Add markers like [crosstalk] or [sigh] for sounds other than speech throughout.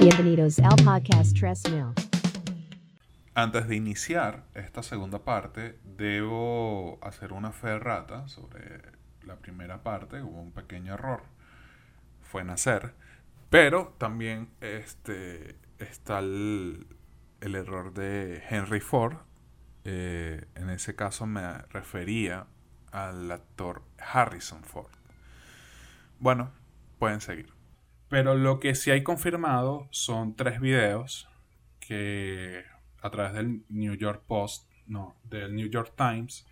Bienvenidos al podcast Tres Mil. Antes de iniciar esta segunda parte, debo hacer una fe rata sobre la primera parte. Hubo un pequeño error. Fue nacer. Pero también este, está el, el error de Henry Ford. Eh, en ese caso me refería al actor Harrison Ford. Bueno, pueden seguir. Pero lo que sí hay confirmado son tres videos que a través del New York Post, no, del New York Times,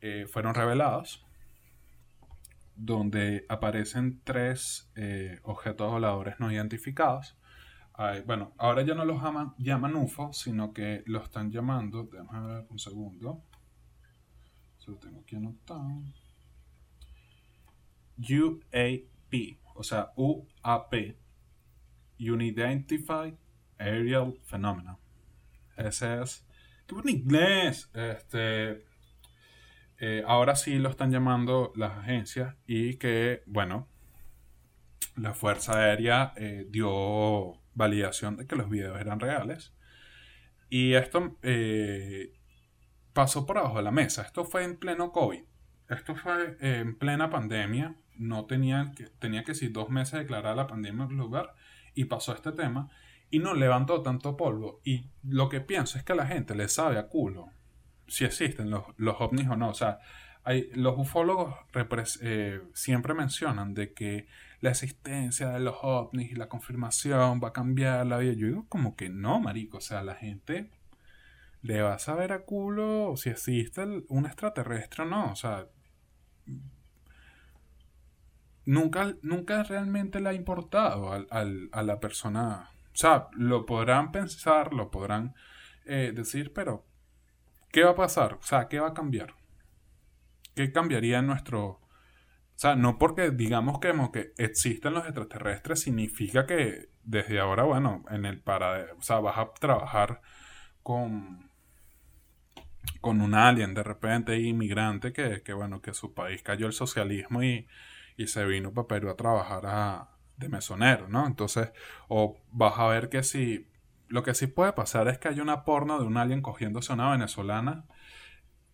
eh, fueron revelados, donde aparecen tres eh, objetos voladores no identificados. bueno, ahora ya no los llaman, llaman UFO, sino que lo están llamando, déjame ver un segundo, se lo tengo aquí anotado, UAP, o sea, UAP, Unidentified Aerial Phenomena. Ese es. ¡Qué buen inglés! Este. Eh, ahora sí lo están llamando las agencias y que, bueno, la Fuerza Aérea eh, dio validación de que los videos eran reales. Y esto eh, pasó por abajo de la mesa. Esto fue en pleno COVID. Esto fue en plena pandemia. No tenía que, tenía que ser dos meses declarar la pandemia en lugar. Y pasó este tema y no levantó tanto polvo. Y lo que pienso es que a la gente le sabe a culo si existen los, los ovnis o no. O sea, hay, los ufólogos eh, siempre mencionan de que la existencia de los ovnis y la confirmación va a cambiar la vida. Yo digo como que no, marico. O sea, la gente le va a saber a culo si existe un extraterrestre o no. O sea, nunca, nunca realmente le ha importado a la persona o sea, lo podrán pensar, lo podrán eh, decir, pero ¿qué va a pasar? O sea, ¿qué va a cambiar? ¿Qué cambiaría en nuestro... O sea, no porque digamos que, que existen los extraterrestres significa que desde ahora, bueno, en el para... O sea, vas a trabajar con con un alien de repente inmigrante que, que bueno que su país cayó el socialismo y, y se vino para Perú a trabajar a, de mesonero, ¿no? Entonces, o vas a ver que si, lo que sí puede pasar es que hay una porno de un alien cogiéndose a una venezolana,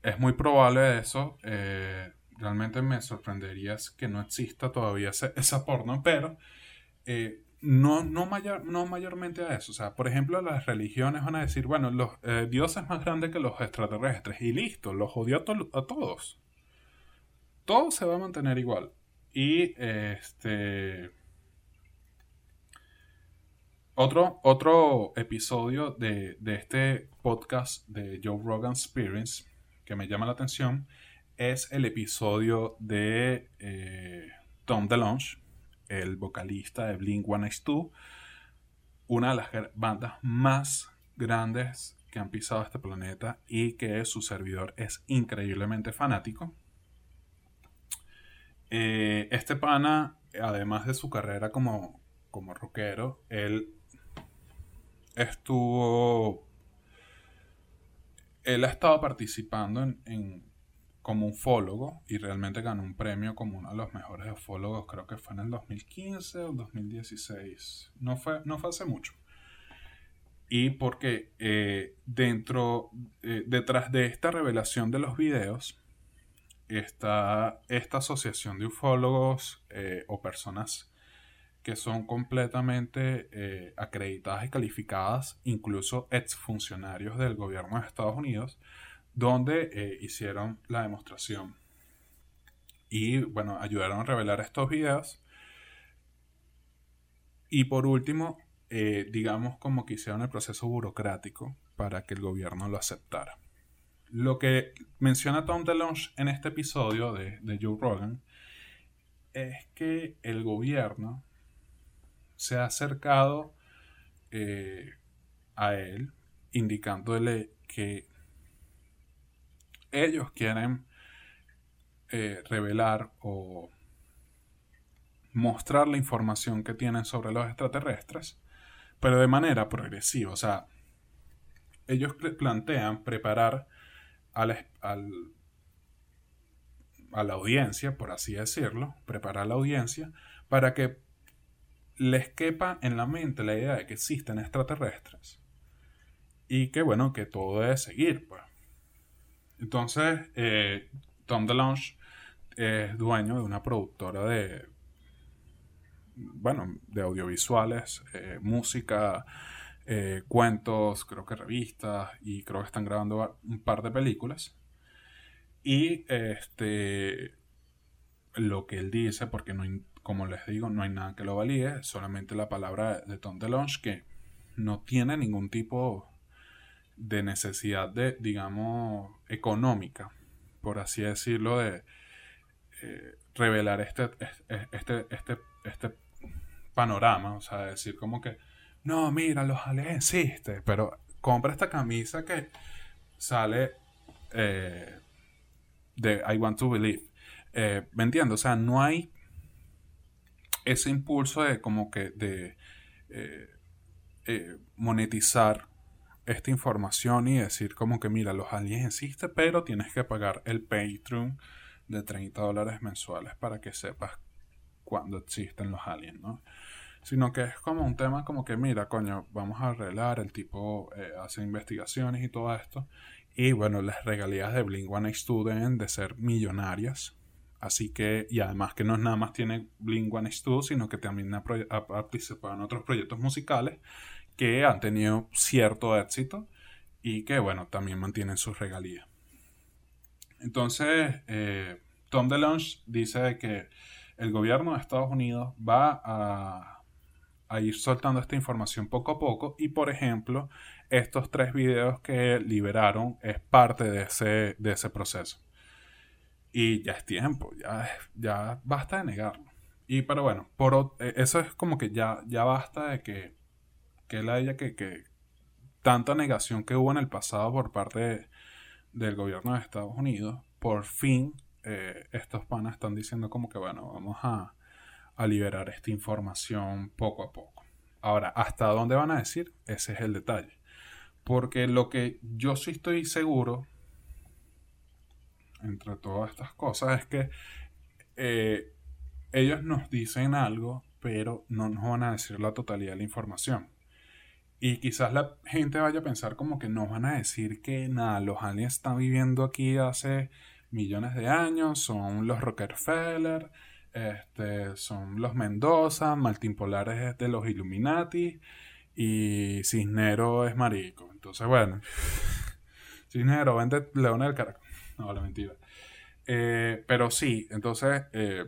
es muy probable eso, eh, realmente me sorprendería que no exista todavía esa porno, pero eh, no, no, mayor, no mayormente a eso. O sea, por ejemplo, las religiones van a decir, bueno, los, eh, Dios es más grande que los extraterrestres y listo, los odio a, a todos. Todo se va a mantener igual. Y este otro, otro episodio de, este podcast de Joe Rogan Experience que me llama la atención es el episodio de eh, Tom DeLonge, el vocalista de Blink 182, una de las bandas más grandes que han pisado este planeta y que su servidor es increíblemente fanático. Eh, este pana, además de su carrera como, como rockero, él estuvo. Él ha estado participando en, como ufólogo y realmente ganó un premio como uno de los mejores ufólogos, creo que fue en el 2015 o 2016. No fue, no fue hace mucho. Y porque eh, dentro, eh, detrás de esta revelación de los videos, está esta asociación de ufólogos eh, o personas que son completamente eh, acreditadas y calificadas, incluso exfuncionarios del gobierno de Estados Unidos, donde eh, hicieron la demostración. Y bueno, ayudaron a revelar estos videos. Y por último, digamos como que hicieron el proceso burocrático para que el gobierno lo aceptara. Lo que menciona Tom DeLonge en este episodio de, Joe Rogan es que el gobierno se ha acercado eh, a él indicándole que ellos quieren eh, revelar o mostrar la información que tienen sobre los extraterrestres, pero de manera progresiva. O sea, ellos plantean preparar al, al, a la audiencia, por así decirlo, preparar la audiencia para que les quepa en la mente la idea de que existen extraterrestres y que bueno, que todo debe seguir. Pues. Entonces, eh, Tom DeLonge es dueño de una productora de, bueno, de audiovisuales, eh, música, eh, cuentos, creo que revistas y creo que están grabando un par de películas. Y este, lo que él dice, porque no, como les digo, no hay nada que lo valide, solamente la palabra de Tom DeLonge que no tiene ningún tipo de necesidad de, digamos, económica, por así decirlo, de eh, revelar este, este, este, este panorama, o sea, decir como que, no, mira, los aliens existen, pero compra esta camisa que sale eh, de I Want to Believe. Eh, ¿Me entiendo? O sea, no hay ese impulso de como que de monetizar esta información y decir como que mira, los aliens existen, pero tienes que pagar el Patreon de 30 dólares mensuales para que sepas cuándo existen los aliens, ¿no? Sino que es como un tema como que mira, coño, vamos a arreglar, el tipo eh, hace investigaciones y todo esto. Y bueno, las regalías de Blink 182 deben de ser millonarias. Así que, y además que no es nada más tiene Blink 182, sino que también ha, ha participado en otros proyectos musicales que han tenido cierto éxito y que, bueno, también mantienen sus regalías. Entonces, eh, Tom DeLonge dice que el gobierno de Estados Unidos va a, a, ir soltando esta información poco a poco y, por ejemplo, estos tres videos que liberaron es parte de ese, de ese proceso. Y ya es tiempo, ya, ya basta de negarlo. Y pero bueno, eh, eso es como que ya, ya basta de que que la ella que, que tanta negación que hubo en el pasado por parte del gobierno de Estados Unidos, por fin eh, estos panas están diciendo como que bueno, vamos a, a liberar esta información poco a poco. Ahora, ¿hasta dónde van a decir? Ese es el detalle. Porque lo que yo sí estoy seguro, entre todas estas cosas, es que eh, ellos nos dicen algo, pero no nos van a decir la totalidad de la información. Y quizás la gente vaya a pensar como que no van a decir que nada, los aliens están viviendo aquí hace millones de años, son los Rockefeller, este, son los Mendoza, Maltimpolares de los Illuminati y Cisnero es marico. Entonces, bueno, [laughs] Cisnero vende León del Caracol. No, la mentira. Eh, pero sí, entonces, eh,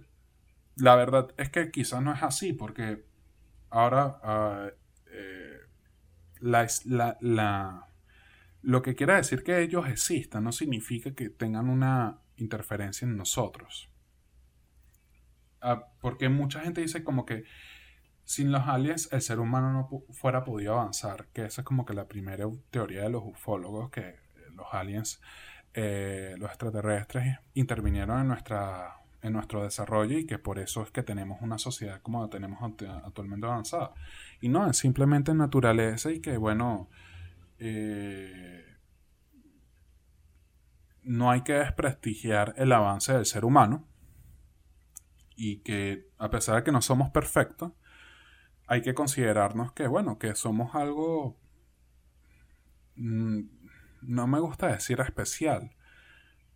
la verdad es que quizás no es así, porque ahora ah, la, lo que quiera decir que ellos existan no significa que tengan una interferencia en nosotros. Ah, porque mucha gente dice como que sin los aliens el ser humano no fuera podido avanzar, que esa es como que la primera teoría de los ufólogos, que los aliens, eh, los extraterrestres intervinieron en nuestra en nuestro desarrollo y que por eso es que tenemos una sociedad como la tenemos actualmente avanzada. Y no, es simplemente naturaleza y que, bueno, eh, no hay que desprestigiar el avance del ser humano y que a pesar de que no somos perfectos, hay que considerarnos que, bueno, que somos algo, mm, no me gusta decir especial,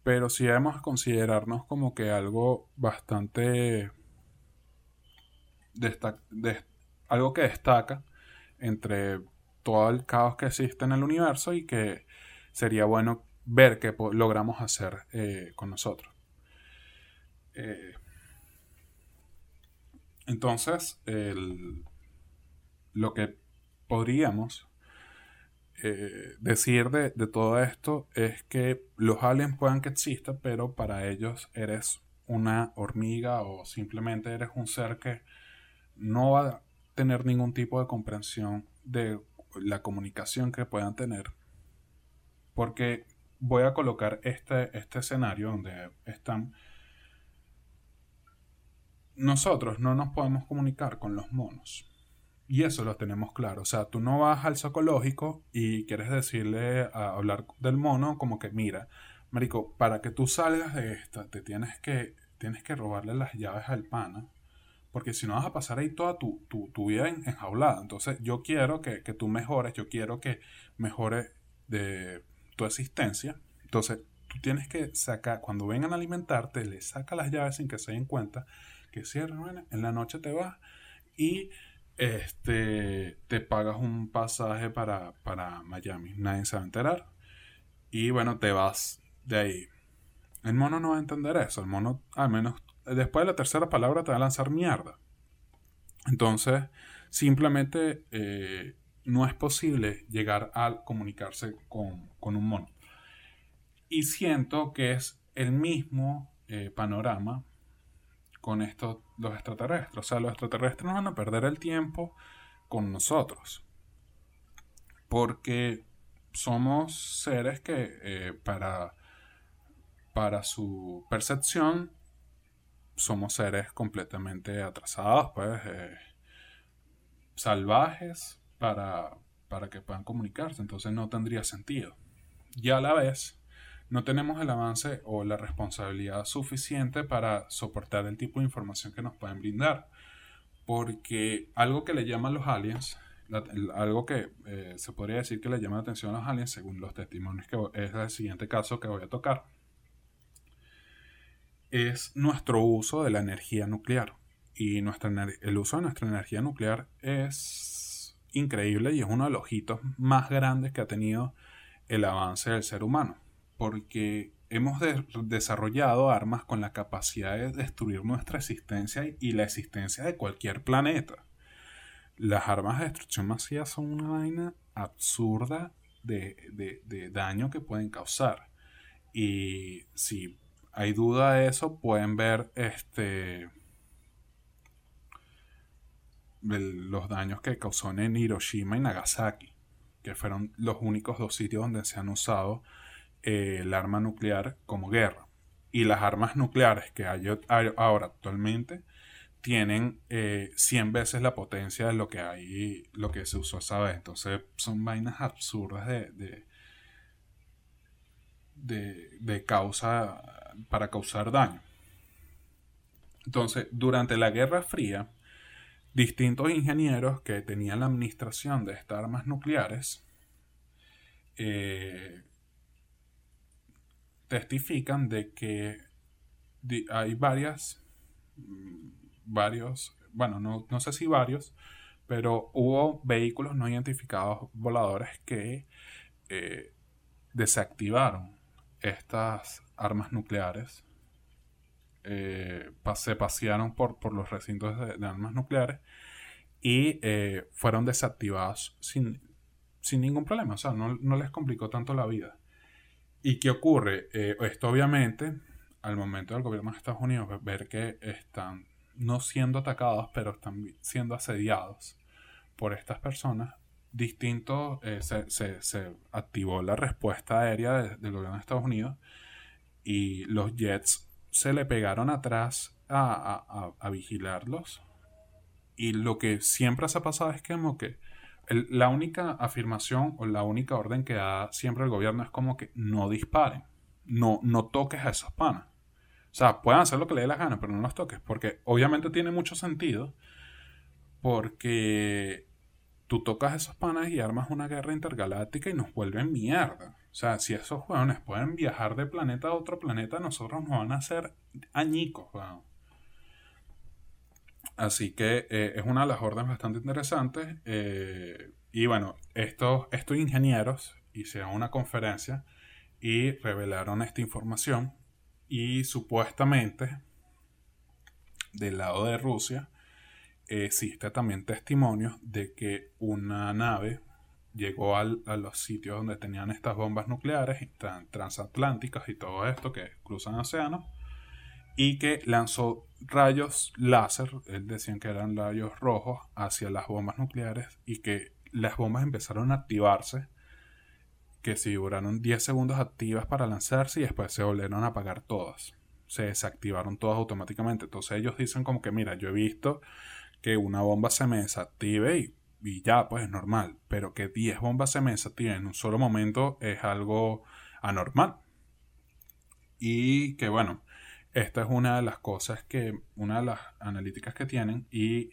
pero sí debemos considerarnos como que algo bastante algo que destaca entre todo el caos que existe en el universo y que sería bueno ver qué logramos hacer eh, con nosotros. Eh, entonces, lo que podríamos eh, decir de, todo esto es que los aliens puedan que existan, pero para ellos eres una hormiga o simplemente eres un ser que no va a tener ningún tipo de comprensión de la comunicación que puedan tener. Porque voy a colocar este, este escenario donde están... Nosotros no nos podemos comunicar con los monos y eso lo tenemos claro. O sea, tú no vas al psicológico y quieres decirle a hablar del mono como que, mira, Marico, para que tú salgas de esta, te tienes que, tienes que robarle las llaves al pana porque si no vas a pasar ahí toda tu, vida enjaulada. Entonces yo quiero que, tú mejores, yo quiero que mejore de tu existencia. Entonces tú tienes que sacar, cuando vengan a alimentarte, le saca las llaves sin que se den cuenta, que cierren, en la noche te vas y este, te pagas un pasaje para, para Miami. Nadie se va a enterar. Y bueno, te vas de ahí. El mono no va a entender eso. El mono, al menos después de la tercera palabra, te va a lanzar mierda. Entonces, simplemente eh, no es posible llegar a comunicarse con, un mono. Y siento que es el mismo eh, panorama con estos, los extraterrestres. O sea, los extraterrestres no van a perder el tiempo con nosotros. Porque somos seres que eh, para para su percepción somos seres completamente atrasados, pues eh, salvajes para, para que puedan comunicarse, entonces no tendría sentido. Y a la vez, no tenemos el avance o la responsabilidad suficiente para soportar el tipo de información que nos pueden brindar. Porque algo que le llaman los aliens, algo que eh, se podría decir que le llama la atención a los aliens, según los testimonios que es el siguiente caso que voy a tocar, es nuestro uso de la energía nuclear. Y nuestra, el uso de nuestra energía nuclear es increíble y es uno de los hitos más grandes que ha tenido el avance del ser humano. Porque hemos desarrollado armas con la capacidad de destruir nuestra existencia y la existencia de cualquier planeta. Las armas de destrucción masiva son una vaina absurda de, de daño que pueden causar. Y si hay duda de eso, pueden ver este los daños que causó en Hiroshima y Nagasaki, que fueron los únicos dos sitios donde se han usado eh, el arma nuclear como guerra. Y las armas nucleares que hay ahora actualmente tienen 100 eh, veces la potencia de lo que hay, lo que se usó esa vez. Entonces son vainas absurdas de, de, de causa para causar daño. Entonces, durante la Guerra Fría, distintos ingenieros que tenían la administración de estas armas nucleares eh, testifican de que hay varias, mm, varios, bueno, no, no, sé si varios, pero hubo vehículos no identificados voladores que eh, desactivaron estas armas nucleares eh, se pasearon por, por los recintos de, armas nucleares y eh, fueron desactivados sin, sin, ningún problema. O sea, no, les complicó tanto la vida. ¿Y qué ocurre? Eh, esto obviamente, al momento del gobierno de Estados Unidos, ver que están no siendo atacados, pero están siendo asediados por estas personas, distinto, se, se, activó la respuesta aérea del gobierno de Estados Unidos y los Jets se le pegaron atrás a, vigilarlos. Y lo que siempre se ha pasado es que como que la única afirmación o la única orden que da siempre el gobierno es como que no disparen, no, no toques a esos panas. O sea, pueden hacer lo que le dé la gana, pero no los toques, porque obviamente tiene mucho sentido, porque tú tocas a esos panas y armas una guerra intergaláctica y nos vuelven mierda. O sea, si esos hueones pueden viajar de planeta a otro planeta, nosotros nos van a hacer añicos, Así que eh, es una de las órdenes bastante interesantes. Eh, y bueno, estos, estos ingenieros hicieron una conferencia y revelaron esta información. Y supuestamente, del lado de Rusia, existe también testimonios de que una nave llegó a los sitios donde tenían estas bombas nucleares transatlánticas y todo esto que cruzan océanos y que lanzó rayos láser, él decían que eran rayos rojos hacia las bombas nucleares y que las bombas empezaron a activarse, que si duraron 10 segundos activas para lanzarse y después se volvieron a apagar todas. Se desactivaron todas automáticamente. Entonces ellos dicen como que, mira, yo he visto que una bomba se me desactive y y ya, pues es normal. Pero que 10 bombas se me desactiven en un solo momento es algo anormal. Y que bueno, esta es una de las cosas que, una de las analíticas que tienen y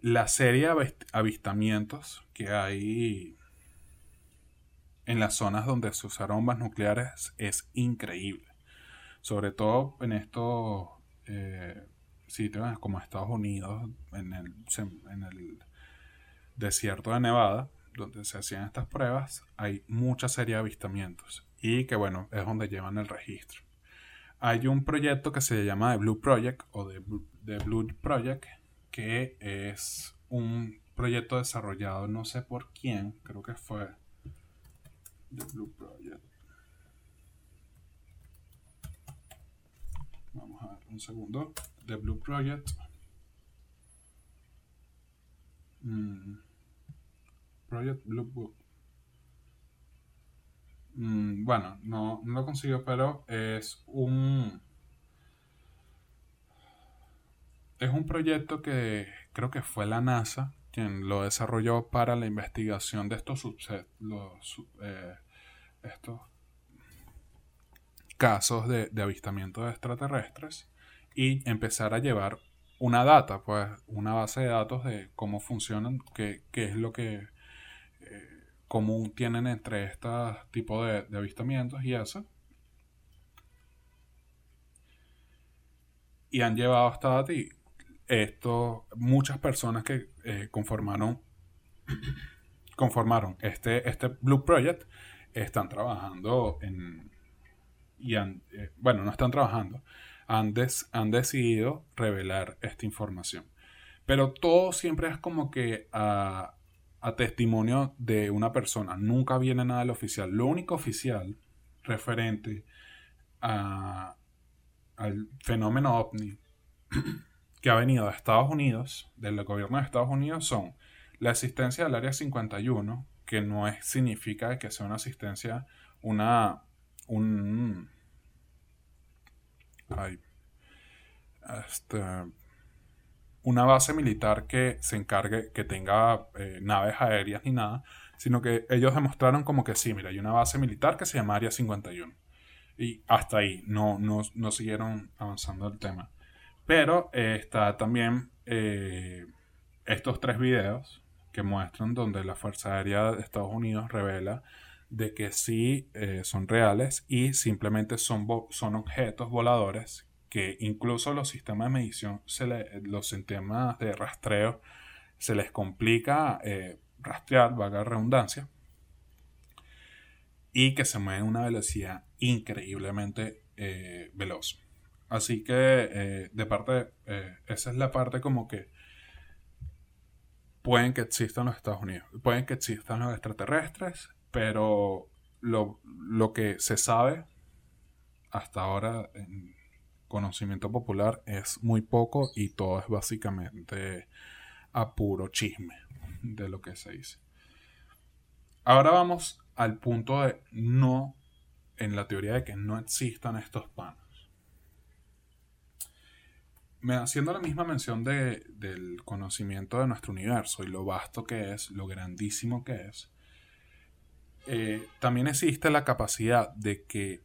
la serie de avistamientos que hay en las zonas donde se usaron bombas nucleares es increíble. Sobre todo en estos eh, sitios como Estados Unidos, en el, en el desierto de Nevada, donde se hacían estas pruebas, hay mucha serie de avistamientos y que bueno, es donde llevan el registro. Hay un proyecto que se llama The Blue Project o The Blue Project que es un proyecto desarrollado no sé por quién, creo que fue The Blue Project. Vamos a ver un segundo. The Blue Project. Mm. Project Blue Book. Mm, bueno, no, no lo consigo, pero es un. Es un proyecto que creo que fue la NASA quien lo desarrolló para la investigación de estos eh, estos casos de, de avistamiento de extraterrestres y empezar a llevar una data, pues una base de datos de cómo funcionan, qué, qué es lo que común tienen entre estos tipos de, de avistamientos y eso. Y han llevado hasta y esto, muchas personas que eh, conformaron, [coughs] conformaron este, este Blue Project están trabajando en, y eh, bueno, no están trabajando, han, han decidido revelar esta información. Pero todo siempre es como que a, a testimonio de una persona, nunca viene nada del oficial. Lo único oficial referente a, al fenómeno ovni que ha venido de Estados Unidos, del gobierno de Estados Unidos, son la existencia del Área 51, que no es, significa que sea una asistencia, una, un, este, una base militar que se encargue, que tenga eh, naves aéreas ni nada, sino que ellos demostraron como que sí, mira, hay una base militar que se llama Área 51. Y hasta ahí, no, no siguieron avanzando el tema. Pero eh, está también eh, estos tres videos que muestran donde la Fuerza Aérea de Estados Unidos revela de que sí son reales y simplemente son, son objetos voladores que incluso los sistemas de medición, se los sistemas de rastreo, se les complica rastrear, valga redundancia, y que se mueven a una velocidad increíblemente veloz. Así que eh, de parte, eh, esa es la parte como que pueden que existan los Estados Unidos, pueden que existan los extraterrestres, pero lo, lo que se sabe hasta ahora conocimiento popular es muy poco y todo es básicamente a puro chisme de lo que se dice. Ahora vamos al punto de no, en la teoría de que no existan estos panos haciendo la misma mención de, del conocimiento de nuestro universo y lo vasto que es, lo grandísimo que es, eh, también existe la capacidad de que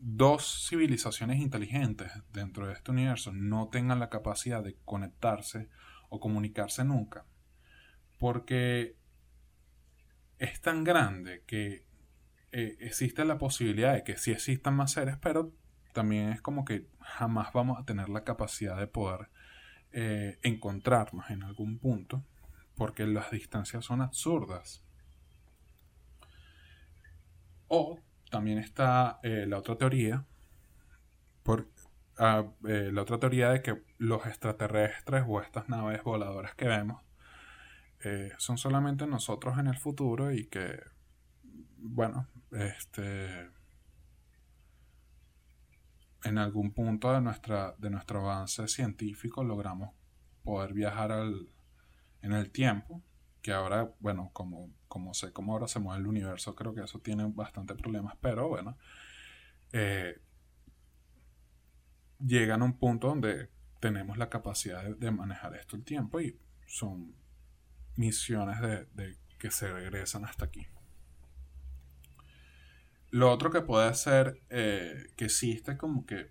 dos civilizaciones inteligentes dentro de este universo no tengan la capacidad de conectarse o comunicarse nunca. Porque es tan grande que eh, existe la posibilidad de que sí existan más seres, pero también es como que jamás vamos a tener la capacidad de poder eh, encontrarnos en algún punto, porque las distancias son absurdas. O también está eh, la otra teoría, por, ah, eh, la otra teoría de que los extraterrestres o estas naves voladoras que vemos son solamente nosotros en el futuro y que, bueno, este en algún punto de, nuestra, de nuestro avance científico logramos poder viajar al, en el tiempo, que ahora, bueno, como, como sé cómo ahora se mueve el universo, creo que eso tiene bastante problemas, pero bueno, eh, llegan a un punto donde tenemos la capacidad de, manejar esto el tiempo y son misiones de, que se regresan hasta aquí. Lo otro que puede ser eh, que existe como que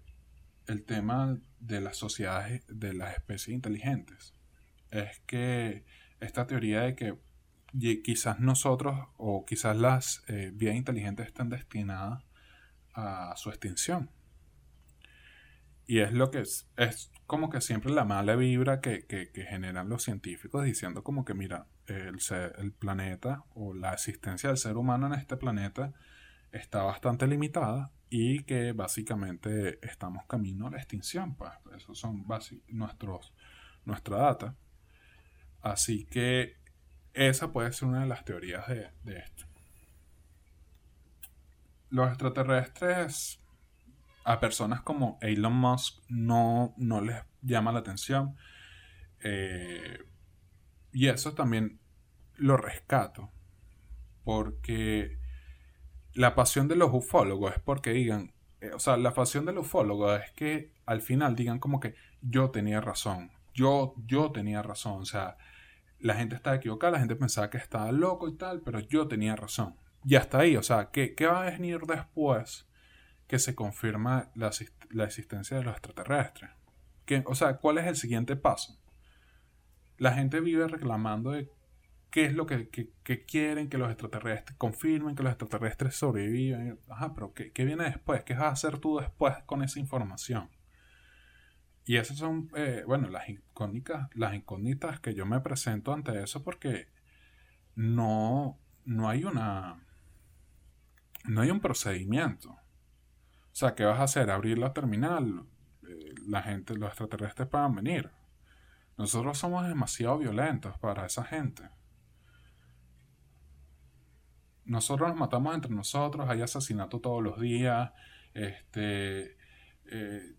el tema de las sociedades, de las especies inteligentes, es que esta teoría de que quizás nosotros o quizás las eh, vías inteligentes están destinadas a su extinción. Y es lo que es, es como que siempre la mala vibra que, generan los científicos diciendo como que mira, el, el planeta o la existencia del ser humano en este planeta está bastante limitada y que básicamente estamos camino a la extinción. Pues esos son nuestros, nuestra data. Así que esa puede ser una de las teorías de, esto. Los extraterrestres a personas como Elon Musk no, no les llama la atención. Eh, y eso también lo rescato. Porque la pasión de los ufólogos es porque digan, eh, o sea, la pasión del ufólogo es que al final digan como que yo tenía razón, yo, yo tenía razón, o sea, la gente estaba equivocada, la gente pensaba que estaba loco y tal, pero yo tenía razón. Y hasta ahí, o sea, ¿qué, va a venir después que se confirma la, existencia de los extraterrestres? ¿Qué, o sea, ¿cuál es el siguiente paso? La gente vive reclamando de qué es lo que, quieren que los extraterrestres confirmen que los extraterrestres sobreviven. Ajá, pero ¿qué, ¿qué, viene después? ¿Qué vas a hacer tú después con esa información? Y esas son, eh, bueno, las incógnitas, las incógnitas que yo me presento ante eso porque no, no hay una, no hay un procedimiento. O sea, ¿qué vas a hacer? Abrir la terminal, eh, la gente, los extraterrestres puedan venir. Nosotros somos demasiado violentos para esa gente nosotros nos matamos entre nosotros, hay asesinato todos los días, este, eh,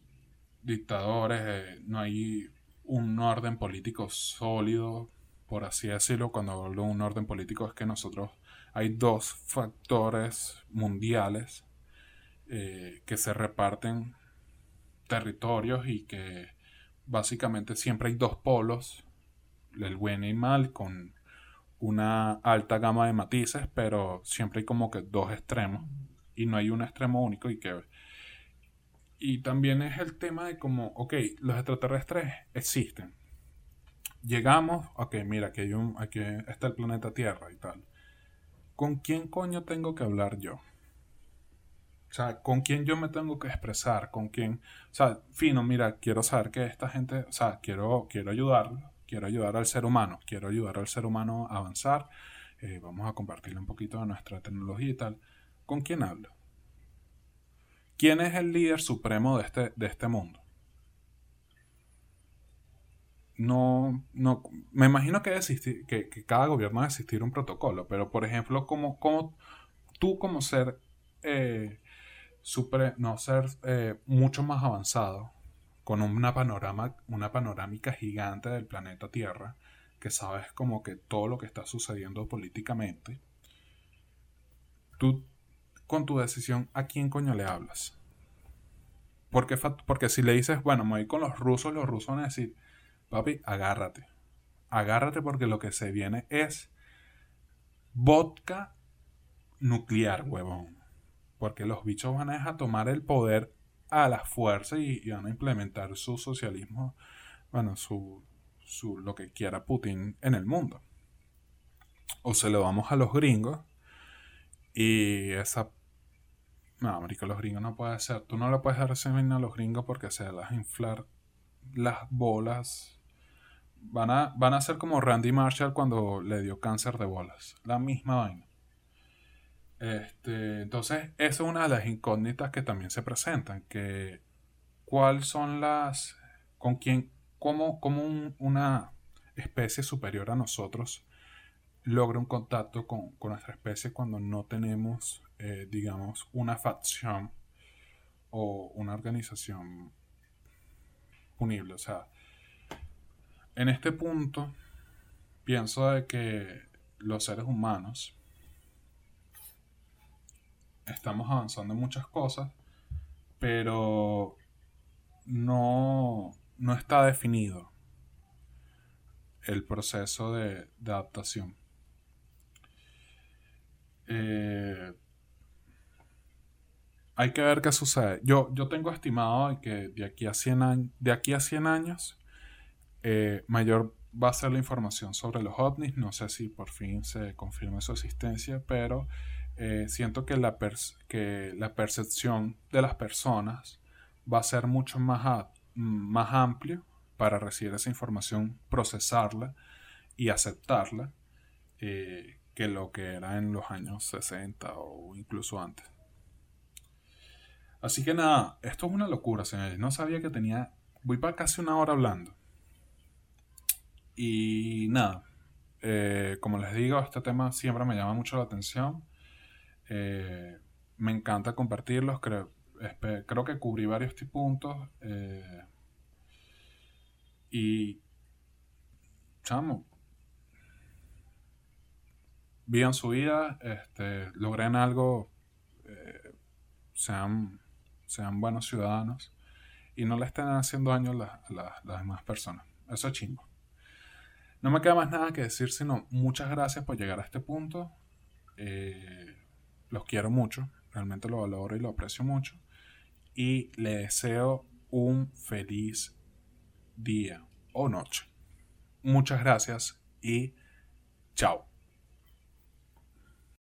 dictadores, eh, no hay un orden político sólido, por así decirlo. Cuando hablo de un orden político es que nosotros hay dos factores mundiales eh, que se reparten territorios y que básicamente siempre hay dos polos, el buen y mal, con una alta gama de matices, pero siempre hay como que dos extremos y no hay un extremo único y que... Y también es el tema de como, ok, los extraterrestres existen. Llegamos, ok, mira, aquí, hay un, aquí está el planeta Tierra y tal. ¿Con quién coño tengo que hablar yo? O sea, ¿con quién yo me tengo que expresar? ¿Con quién? O sea, fino, mira, quiero saber que esta gente, o sea, quiero, quiero ayudarlo quiero ayudar al ser humano, quiero ayudar al ser humano a avanzar, eh, vamos a compartirle un poquito de nuestra tecnología y tal. ¿Con quién hablo? ¿Quién es el líder supremo de este, de este mundo? No, no, me imagino que, que, que, cada gobierno debe existir un protocolo, pero por ejemplo, como, como tú como ser, eh, no, ser eh, mucho más avanzado, con una panorama, una panorámica gigante del planeta Tierra, que sabes como que todo lo que está sucediendo políticamente, tú con tu decisión, ¿a quién coño le hablas? Porque, porque si le dices, bueno, me voy con los rusos, los rusos van a decir, papi, agárrate. Agárrate porque lo que se viene es vodka nuclear, huevón. Porque los bichos van a tomar el poder a la fuerza y, van a implementar su socialismo, bueno, su, su, lo que quiera Putin en el mundo. O se lo damos a los gringos y esa... No, América, los gringos no puede ser. Tú no le puedes dar ese a los gringos porque se las inflar las bolas. Van a, van a ser como Randy Marshall cuando le dio cáncer de bolas. La misma vaina. Este, entonces, eso es una de las incógnitas que también se presentan, que cuáles son las, con quién, cómo, cómo una especie superior a nosotros logra un contacto con, nuestra especie cuando no tenemos, eh, digamos, una facción o una organización punible. O sea, en este punto, pienso de que los seres humanos estamos avanzando en muchas cosas, pero no, no está definido el proceso de, adaptación. Eh, hay que ver qué sucede. Yo, yo tengo estimado que de aquí a 100 años, de aquí a 100 años eh, mayor va a ser la información sobre los ovnis. No sé si por fin se confirma su existencia, pero eh, siento que la, que la percepción de las personas va a ser mucho más, más amplio para recibir esa información, procesarla y aceptarla eh, que lo que era en los años 60 o incluso antes. Así que nada, esto es una locura, señores. No sabía que tenía... Voy para casi una hora hablando. Y nada, eh, como les digo, este tema siempre me llama mucho la atención. Eh, me encanta compartirlos. Creo, creo que cubrí varios puntos. Eh, y, chamo, vivan su vida, este, logren algo, sean, sean buenos ciudadanos y no le estén haciendo daño a, las demás personas. Eso es chingo. No me queda más nada que decir, sino muchas gracias por llegar a este punto. Eh, los quiero mucho, realmente lo valoro y lo aprecio mucho. Y le deseo un feliz día o noche. Muchas gracias y chao.